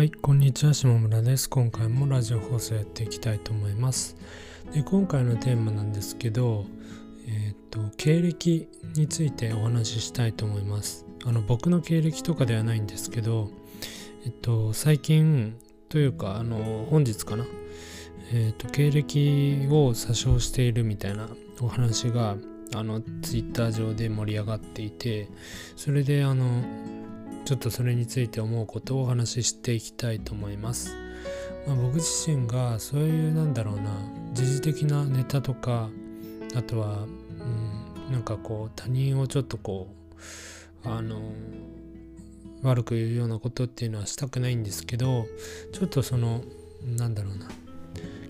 はい、こんにちは、下村です。今回もラジオ放送やっていきたいと思います。で今回のテーマなんですけど、えっ、と、経歴についてお話ししたいと思います。あの、僕の経歴とかではないんですけど、えっと、最近というか、あの、本日かな、えっと、経歴を詐称しているみたいなお話が、あの、ツイッター上で盛り上がっていて、それで、あの、ちょっとそれについて思うことをお話ししていきたいと思います。まあ、僕自身がそういうなんだろうな時事的なネタとかあとは、うん、なんかこう他人をちょっとこうあの悪く言うようなことっていうのはしたくないんですけどちょっとそのなんだろうな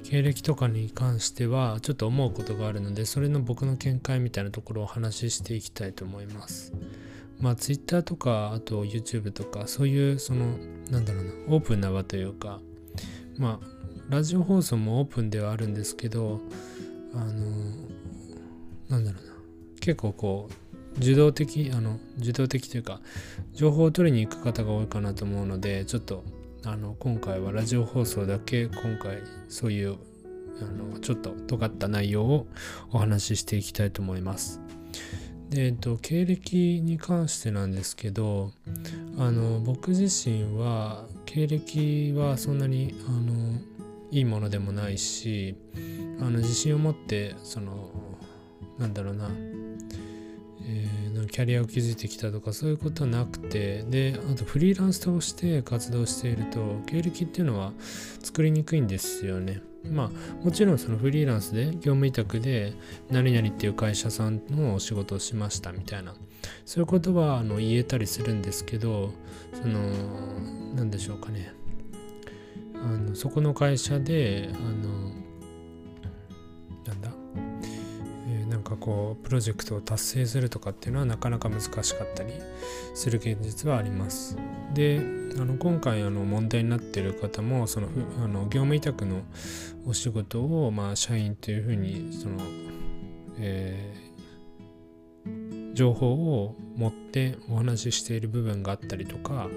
経歴とかに関してはちょっと思うことがあるのでそれの僕の見解みたいなところをお話ししていきたいと思います。まあ Twitter とかあと YouTube とかそういうそのなんだろうなオープンな場というかまあラジオ放送もオープンではあるんですけどあのなんだろうな結構こう受動的あの受動的というか情報を取りに行く方が多いかなと思うのでちょっとあの今回はラジオ放送だけ今回そういうあのちょっと尖った内容をお話ししていきたいと思います。で、えっと、経歴に関してなんですけどあの僕自身は経歴はそんなにあのいいものでもないしあの自信を持ってそのなんだろうな、えーキャリアを築いてきたとかそういうことはなくてであとフリーランスとして活動していると経歴っていうのは作りにくいんですよね。まあもちろんそのフリーランスで業務委託で何々っていう会社さんのお仕事をしましたみたいな。そういうことはあの言えたりするんですけどその何でしょうかね。あのそこの会社であのかこうプロジェクトを達成するとかっていうのはなかなか難しかったりする現実はあります。であの今回あの問題になってる方もそのあの業務委託のお仕事を、まあ、社員というふうにその、えー情報を持ってお話ししている部分があったりとか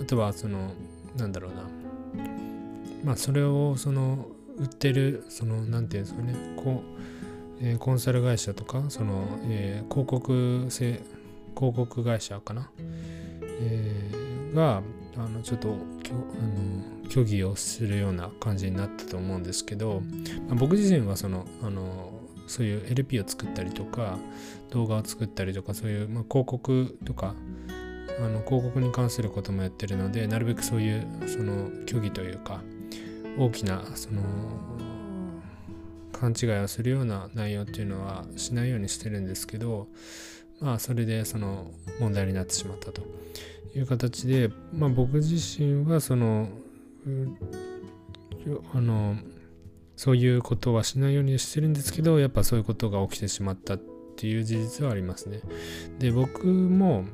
あとはそのなんだろうなまあそれをその売ってるそのなんていうんですかねこう、えーコンサル会社とかその、えー広告性広告会社かな、えーがあのちょっときょあの虚偽をするような感じになったと思うんですけど、まあ僕自身はそのあのそういう LP を作ったりとか動画を作ったりとかそういう、まあ、広告とかあの広告に関することもやってるのでなるべくそういうその虚偽というか大きなその勘違いをするような内容っていうのはしないようにしてるんですけどまあそれでその問題になってしまったという形で、まあ、僕自身はそのあのそういうことはしないようにしてるんですけどやっぱそういうことが起きてしまったっていう事実はありますね。で僕も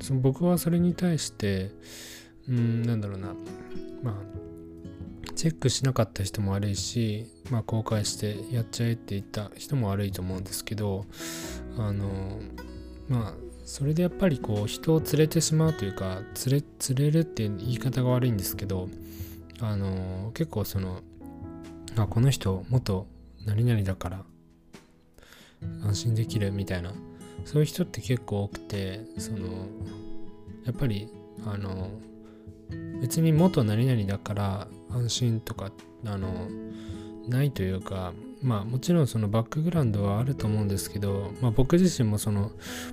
その僕はそれに対してうんなんだろうなまあチェックしなかった人も悪いし、まあ、公開してやっちゃえって言った人も悪いと思うんですけどあのまあそれでやっぱりこう人を連れてしまうというか連れ連れるっていう言い方が悪いんですけどあの結構そのあこの人元何々だから安心できるみたいなそういう人って結構多くてそのやっぱりあの別に元何々だから安心とかあのないというかまあもちろんそのバックグラウンドはあると思うんですけど、まあ、僕自身もその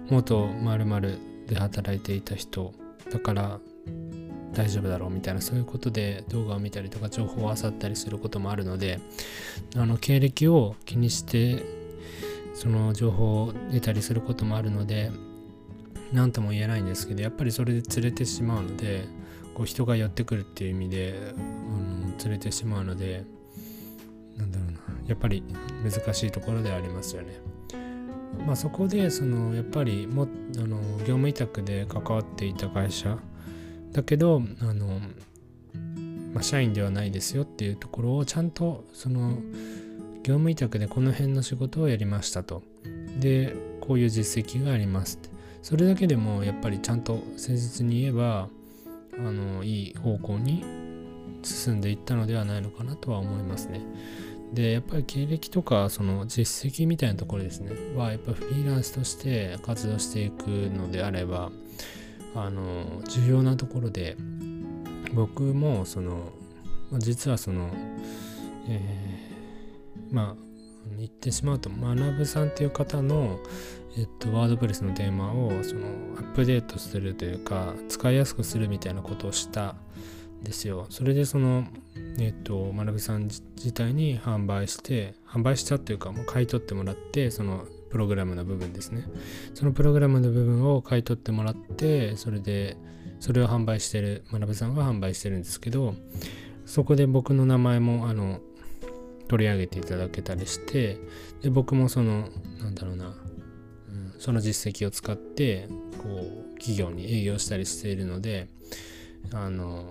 元〇〇で働いていた人だから大丈夫だろうみたいなそういうことで動画を見たりとか情報を漁ったりすることもあるのであの経歴を気にしてその情報を得たりすることもあるので何とも言えないんですけどやっぱりそれで連れてしまうのでこう人が寄ってくるっていう意味であの連れてしまうのでなんだろうなやっぱり難しいところではありますよね。まあそこでそのやっぱりもあの業務委託で関わっていた会社だけどあの、まあ、社員ではないですよっていうところをちゃんとその業務委託でこの辺の仕事をやりましたと。でこういう実績がありますって。それだけでもやっぱりちゃんと誠実に言えばあのいい方向に進んでいったのではないのかなとは思いますね。でやっぱり経歴とかその実績みたいなところですねはやっぱフリーランスとして活動していくのであればあの重要なところで僕もその実はその、えー、まあ言ってしまうと学さんっていう方の、えっと、ワードプレスのテーマをそのアップデートするというか使いやすくするみたいなことをしたんですよ。それでそのえっと学さん自体に販売して販売したっていうかもう買い取ってもらってそのプログラムの部分ですねそのプログラムの部分を買い取ってもらってそれでそれを販売してる学さんが販売してるんですけどそこで僕の名前もあの取り上げていただけたりしてで僕もそのなんだろうな、その実績を使ってこう企業に営業したりしているのであの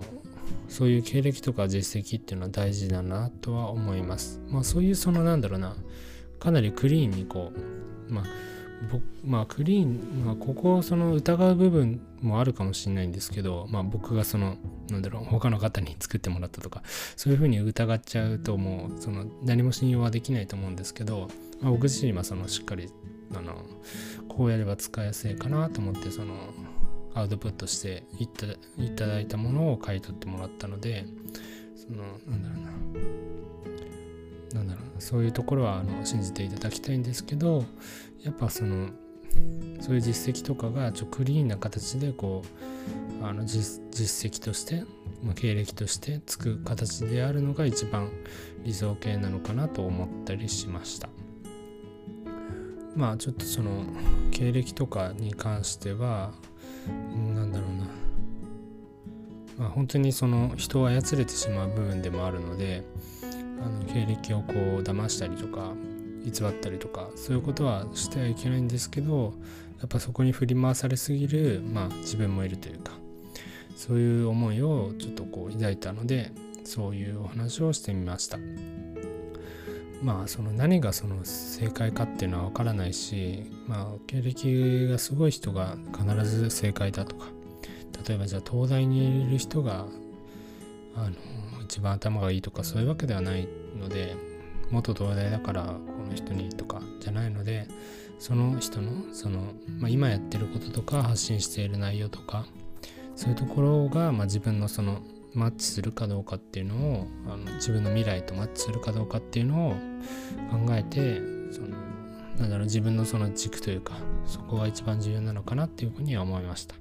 そういう経歴とか実績っていうのは大事だなとは思います。まあそういうそのなんだろうなかなりクリーンにこうまあまあクリーン、まあ、ここをその疑う部分もあるかもしれないんですけど、まあ、僕がそのなんだろう他の方に作ってもらったとかそういうふうに疑っちゃうともうその何も信用はできないと思うんですけど、まあ、僕自身はそのしっかりあのこうやれば使いやすいかなと思ってそのアウトプットしていたいただいたものを買い取ってもらったのでそのなんだろうな。なんだろうそういうところはあの信じていただきたいんですけどやっぱそのそういう実績とかがちょクリーンな形でこうあの実績として、まあ、経歴としてつく形であるのが一番理想形なのかなと思ったりしました。まあちょっとその経歴とかに関してはなんだろうな。まあ本当にその人を操れてしまう部分でもあるのであの経歴をこう騙したりとか偽ったりとかそういうことはしてはいけないんですけどやっぱそこに振り回されすぎる、まあ、自分もいるというかそういう思いをちょっとこう抱いたのでそういうお話をしてみました。まあその何がその正解かっていうのは分からないしまあ経歴がすごい人が必ず正解だとか。例えばじゃあ東大にいる人があの一番頭がいいとかそういうわけではないので元東大だからこの人にとかじゃないのでその人のその、まあ、今やってることとか発信している内容とかそういうところが、まあ、自分のそのマッチするかどうかっていうのをあの自分の未来とマッチするかどうかっていうのを考えてそのなんだろう自分のその軸というかそこが一番重要なのかなっていうふうには思いました。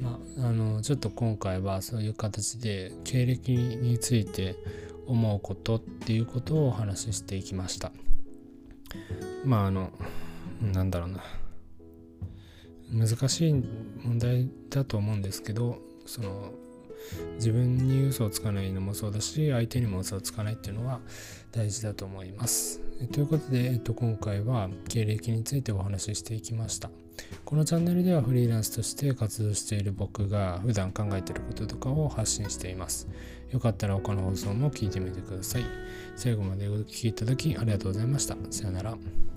まあ、あのちょっと今回はそういう形で経歴について思うことっていうことをお話ししていきましたまああのなんだろうな難しい問題だと思うんですけどその自分に嘘をつかないのもそうだし相手にも嘘をつかないっていうのは大事だと思います。ということで、えっと、今回は経歴についてお話ししていきました。このチャンネルではフリーランスとして活動している僕が普段考えていることとかを発信しています。よかったら他の放送も聞いてみてください。最後までお聴きいただきありがとうございました。さよなら。